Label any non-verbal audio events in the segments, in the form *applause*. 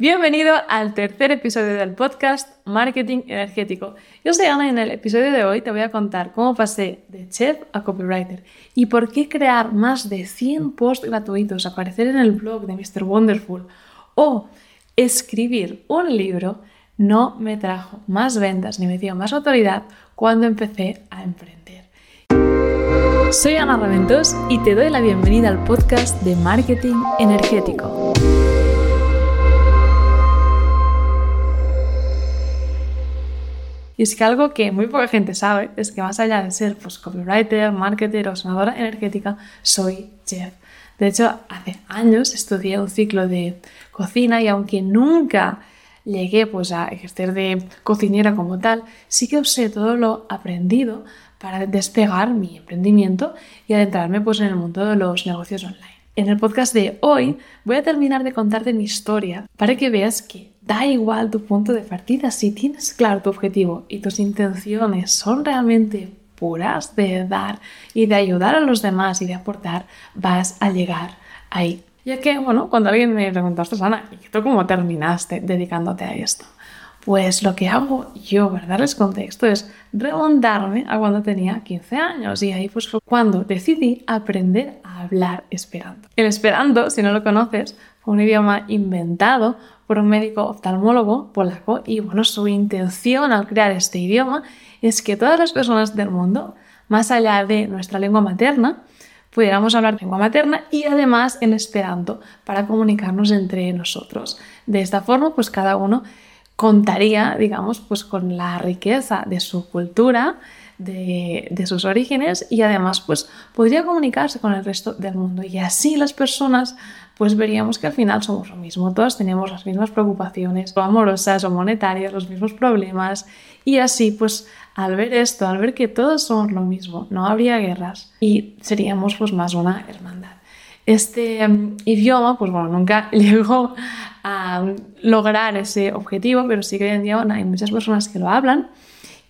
Bienvenido al tercer episodio del podcast Marketing Energético. Yo soy Ana y en el episodio de hoy te voy a contar cómo pasé de chef a copywriter y por qué crear más de 100 posts gratuitos, aparecer en el blog de Mr. Wonderful o escribir un libro no me trajo más ventas ni me dio más autoridad cuando empecé a emprender. Soy Ana Raventos y te doy la bienvenida al podcast de Marketing Energético. Y es que algo que muy poca gente sabe es que más allá de ser pues, copywriter, marketer o sonadora energética, soy chef. De hecho, hace años estudié un ciclo de cocina y aunque nunca llegué pues, a ejercer de cocinera como tal, sí que usé todo lo aprendido para despegar mi emprendimiento y adentrarme pues, en el mundo de los negocios online. En el podcast de hoy voy a terminar de contarte mi historia para que veas que da igual tu punto de partida si tienes claro tu objetivo y tus intenciones son realmente puras de dar y de ayudar a los demás y de aportar, vas a llegar ahí. Ya que, bueno, cuando alguien me preguntó, Ana, ¿y tú cómo terminaste dedicándote a esto? Pues lo que hago yo para darles contexto es remontarme a cuando tenía 15 años y ahí pues fue cuando decidí aprender a hablar esperanto. El esperanto, si no lo conoces, fue un idioma inventado por un médico oftalmólogo polaco y bueno, su intención al crear este idioma es que todas las personas del mundo, más allá de nuestra lengua materna, pudiéramos hablar lengua materna y además en esperanto para comunicarnos entre nosotros. De esta forma, pues cada uno contaría, digamos, pues con la riqueza de su cultura, de, sus orígenes y además pues podría comunicarse con el resto del mundo. Y así las personas pues veríamos que al final somos lo mismo, todas tenemos las mismas preocupaciones o amorosas o monetarias, los mismos problemas. Y así pues al ver esto, al ver que todos somos lo mismo, no habría guerras y seríamos pues más una hermandad. Este em, idioma, pues bueno, nunca *laughs* llegó a lograr ese objetivo, pero sí que hoy en día hay muchas personas que lo hablan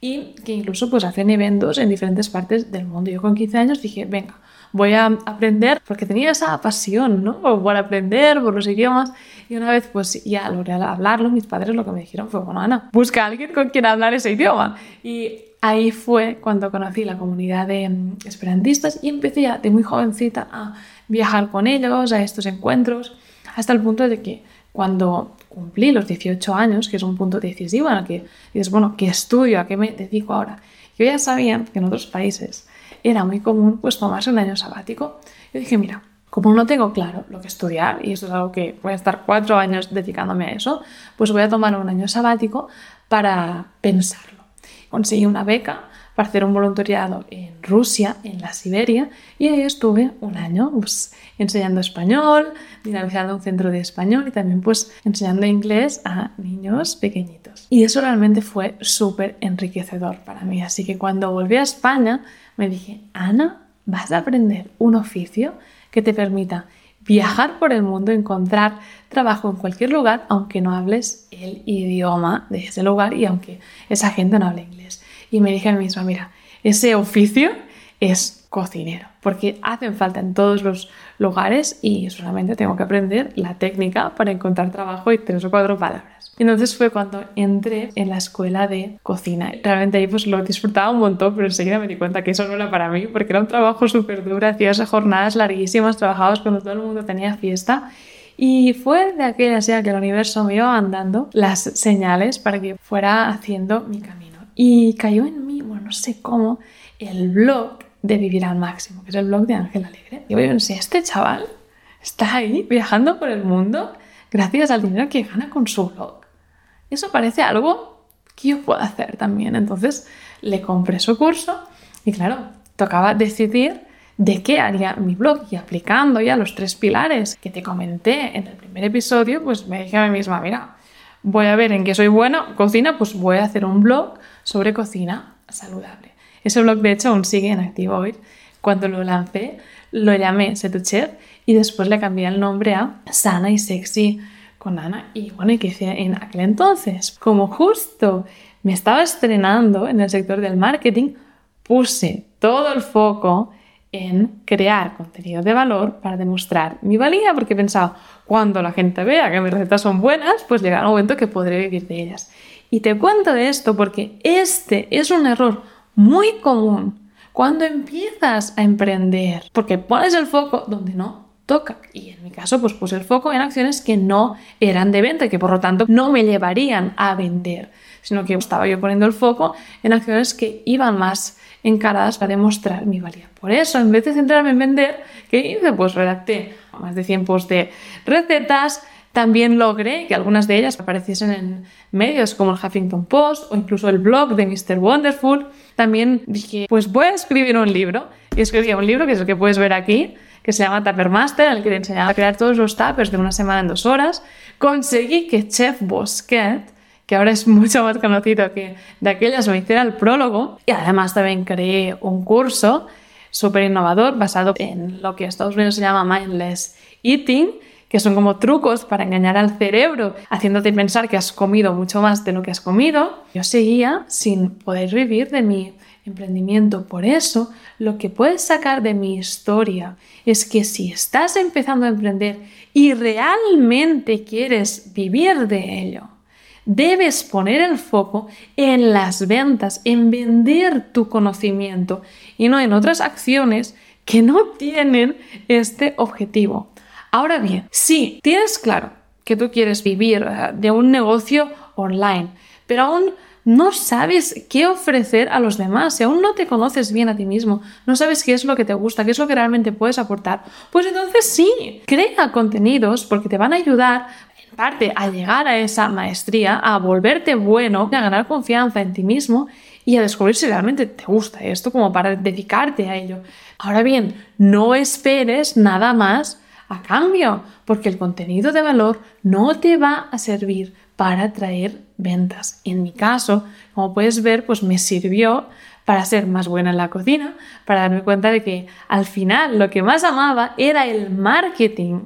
y que incluso pues hacen eventos en diferentes partes del mundo. Yo con 15 años dije, venga, voy a aprender porque tenía esa pasión, ¿no? Por aprender, por los idiomas. Y una vez pues ya logré hablarlo, mis padres lo que me dijeron fue, bueno, Ana, busca a alguien con quien hablar ese idioma. Y ahí fue cuando conocí la comunidad de mm, esperantistas y empecé ya de muy jovencita a viajar con ellos a estos encuentros, hasta el punto de que cuando cumplí los 18 años, que es un punto decisivo en el que dices, bueno, ¿qué estudio? ¿A qué me dedico ahora? Yo ya sabía que en otros países era muy común pues tomarse un año sabático. Yo dije, mira, como no tengo claro lo que estudiar, y esto es algo que voy a estar cuatro años dedicándome a eso, pues voy a tomar un año sabático para pensarlo. Conseguí una beca para hacer un voluntariado en Rusia, en la Siberia, y ahí estuve un año pues, enseñando español, dinamizando un centro de español y también pues enseñando inglés a niños pequeñitos. Y eso realmente fue súper enriquecedor para mí. Así que cuando volví a España me dije, Ana, vas a aprender un oficio que te permita viajar por el mundo, encontrar trabajo en cualquier lugar, aunque no hables el idioma de ese lugar y aunque esa gente no hable inglés. Y me dije a mí misma, mira, ese oficio es cocinero, porque hacen falta en todos los lugares y solamente tengo que aprender la técnica para encontrar trabajo y tres o cuatro palabras. Entonces fue cuando entré en la escuela de cocina. Realmente ahí pues lo disfrutaba un montón, pero enseguida me di cuenta que eso no era para mí, porque era un trabajo súper duro, hacía esas jornadas larguísimas, trabajabas cuando todo el mundo tenía fiesta y fue de aquella sea que el universo me iba mandando las señales para que fuera haciendo mi camino. Y cayó en mí, bueno, no sé cómo, el blog de Vivir al Máximo, que es el blog de Ángel Alegre. Y yo si este chaval está ahí viajando por el mundo gracias al dinero que gana con su blog. Eso parece algo que yo puedo hacer también. Entonces le compré su curso y claro, tocaba decidir de qué haría mi blog y aplicando ya los tres pilares que te comenté en el primer episodio, pues me dije a mí misma, mira, voy a ver en qué soy buena, cocina, pues voy a hacer un blog sobre cocina saludable. Ese blog, de hecho, aún sigue en activo hoy. Cuando lo lancé, lo llamé Setuchef y después le cambié el nombre a Sana y Sexy con Ana. Y bueno, ¿y qué hice en aquel entonces? Como justo me estaba estrenando en el sector del marketing, puse todo el foco en crear contenido de valor para demostrar mi valía, porque pensaba, cuando la gente vea que mis recetas son buenas, pues llegará un momento que podré vivir de ellas. Y te cuento esto porque este es un error muy común cuando empiezas a emprender, porque pones el foco donde no toca. Y en mi caso, pues puse el foco en acciones que no eran de venta y que por lo tanto no me llevarían a vender, sino que estaba yo poniendo el foco en acciones que iban más encaradas para demostrar mi valía. Por eso, en vez de centrarme en vender, ¿qué hice? Pues redacté más de 100 posts de recetas, también logré que algunas de ellas apareciesen en medios como el Huffington Post o incluso el blog de Mr. Wonderful. También dije, pues voy a escribir un libro. Y escribí un libro, que es el que puedes ver aquí, que se llama Tupper Master, en el que te enseñaba a crear todos los tuppers de una semana en dos horas. Conseguí que Chef Bosquet, que ahora es *laughs* mucho más conocido que de aquellas, me hiciera el prólogo. Y además también creé un curso súper innovador basado en lo que en Estados Unidos se llama Mindless Eating, que son como trucos para engañar al cerebro, haciéndote pensar que has comido mucho más de lo que has comido. Yo seguía sin poder vivir de mi emprendimiento. Por eso, lo que puedes sacar de mi historia es que si estás empezando a emprender y realmente quieres vivir de ello, debes poner el foco en las ventas, en vender tu conocimiento y no en otras acciones que no tienen este objetivo. Ahora bien, si tienes claro que tú quieres vivir eh, de un negocio online, pero aún no sabes qué ofrecer a los demás, si aún no te conoces bien a ti mismo, no sabes qué es lo que te gusta, qué es lo que realmente puedes aportar, pues entonces sí, crea contenidos porque te van a ayudar en parte a llegar a esa maestría, a volverte bueno, a ganar confianza en ti mismo y a descubrir si realmente te gusta esto como para dedicarte a ello. Ahora bien, no esperes nada más a cambio, porque el contenido de valor no te va a servir para traer ventas. En mi caso, como puedes ver, pues me sirvió para ser más buena en la cocina, para darme cuenta de que al final lo que más amaba era el marketing,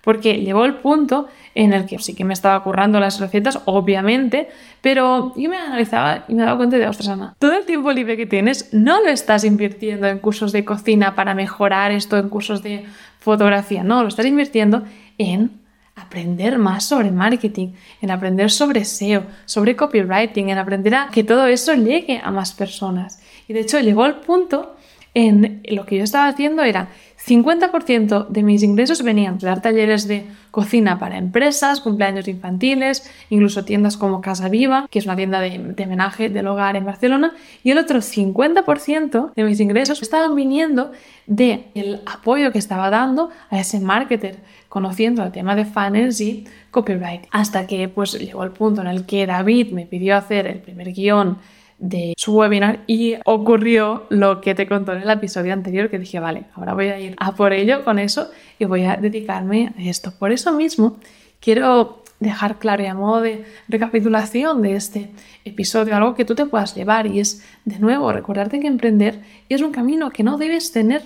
porque llegó el punto en el que sí que me estaba currando las recetas, obviamente, pero yo me analizaba y me daba cuenta de, ostras, Ana, todo el tiempo libre que tienes no lo estás invirtiendo en cursos de cocina para mejorar esto, en cursos de fotografía, no, lo estás invirtiendo en aprender más sobre marketing, en aprender sobre SEO, sobre copywriting, en aprender a que todo eso llegue a más personas. Y de hecho llegó el punto en lo que yo estaba haciendo era 50% de mis ingresos venían de dar talleres de cocina para empresas, cumpleaños infantiles, incluso tiendas como Casa Viva, que es una tienda de, de homenaje del hogar en Barcelona, y el otro 50% de mis ingresos estaban viniendo del el apoyo que estaba dando a ese marketer, conociendo el tema de funnels y copyright. Hasta que pues llegó el punto en el que David me pidió hacer el primer guion de su webinar y ocurrió lo que te contó en el episodio anterior que dije, vale, ahora voy a ir a por ello con eso y voy a dedicarme a esto. Por eso mismo quiero dejar claro y a modo de recapitulación de este episodio algo que tú te puedas llevar y es de nuevo recordarte que emprender es un camino que no debes tener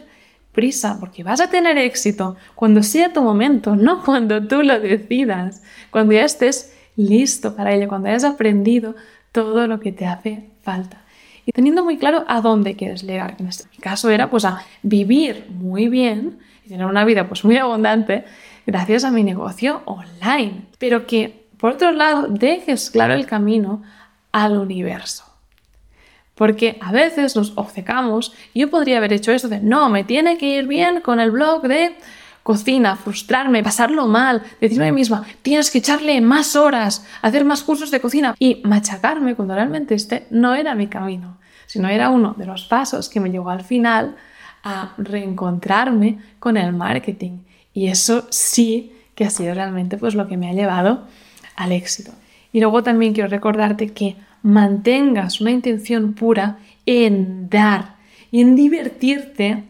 prisa porque vas a tener éxito cuando sea tu momento, *laughs* no cuando tú lo decidas, cuando ya estés listo para ello, cuando hayas aprendido todo lo que te hace falta. Y teniendo muy claro a dónde quieres llegar, que en este caso era pues a vivir muy bien y tener una vida pues muy abundante gracias a mi negocio online. Pero que por otro lado dejes claro el camino al universo. Porque a veces nos obcecamos, yo podría haber hecho eso de no, me tiene que ir bien con el blog de cocina, frustrarme, pasarlo mal, decirme a mí misma, tienes que echarle más horas, hacer más cursos de cocina y machacarme cuando realmente este no era mi camino, sino era uno de los pasos que me llevó al final a reencontrarme con el marketing. Y eso sí que ha sido realmente pues lo que me ha llevado al éxito. Y luego también quiero recordarte que mantengas una intención pura en dar y en divertirte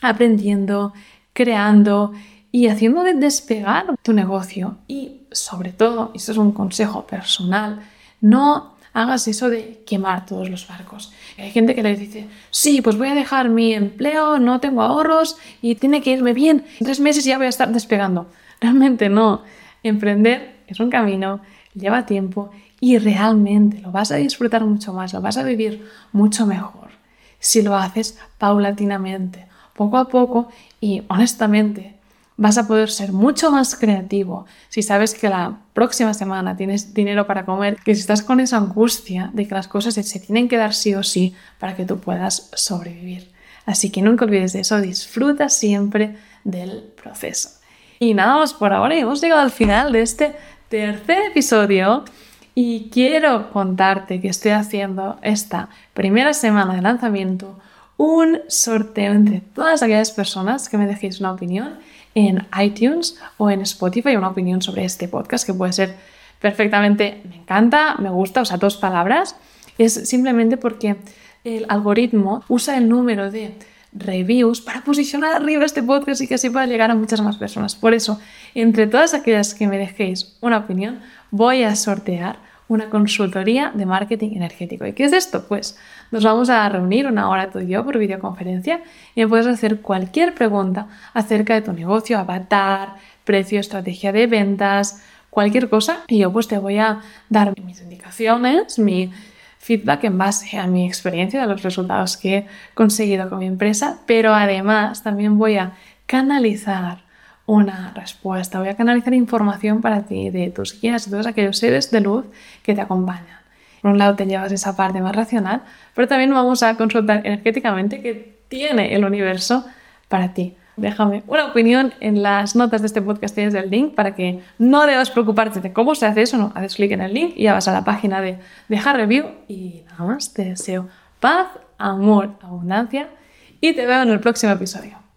aprendiendo, creando y haciendo de despegar tu negocio. Y sobre todo, y esto es un consejo personal, no hagas eso de quemar todos los barcos. Hay gente que le dice, sí, pues voy a dejar mi empleo, no tengo ahorros y tiene que irme bien. En tres meses ya voy a estar despegando. Realmente no. Emprender es un camino, lleva tiempo y realmente lo vas a disfrutar mucho más, lo vas a vivir mucho mejor si lo haces paulatinamente poco a poco y honestamente vas a poder ser mucho más creativo si sabes que la próxima semana tienes dinero para comer, que si estás con esa angustia de que las cosas se tienen que dar sí o sí para que tú puedas sobrevivir. Así que nunca olvides de eso, disfruta siempre del proceso. Y nada más por ahora, hemos llegado al final de este tercer episodio y quiero contarte que estoy haciendo esta primera semana de lanzamiento un sorteo entre todas aquellas personas que me dejéis una opinión en iTunes o en Spotify, una opinión sobre este podcast que puede ser perfectamente me encanta, me gusta, o sea, dos palabras. Es simplemente porque el algoritmo usa el número de reviews para posicionar arriba este podcast y que así pueda llegar a muchas más personas. Por eso, entre todas aquellas que me dejéis una opinión, voy a sortear una consultoría de marketing energético. ¿Y qué es esto? Pues nos vamos a reunir una hora tú y yo por videoconferencia y me puedes hacer cualquier pregunta acerca de tu negocio, avatar, precio, estrategia de ventas, cualquier cosa y yo pues te voy a dar mis indicaciones, mi feedback en base a mi experiencia, de los resultados que he conseguido con mi empresa, pero además también voy a canalizar una respuesta, voy a canalizar información para ti de tus guías y todos aquellos seres de luz que te acompañan. Por un lado te llevas esa parte más racional, pero también vamos a consultar energéticamente qué tiene el universo para ti déjame una opinión en las notas de este podcast, tienes el link para que no debas preocuparte de cómo se hace eso, no, haces clic en el link y ya vas a la página de dejar review y nada más, te deseo paz, amor, abundancia y te veo en el próximo episodio.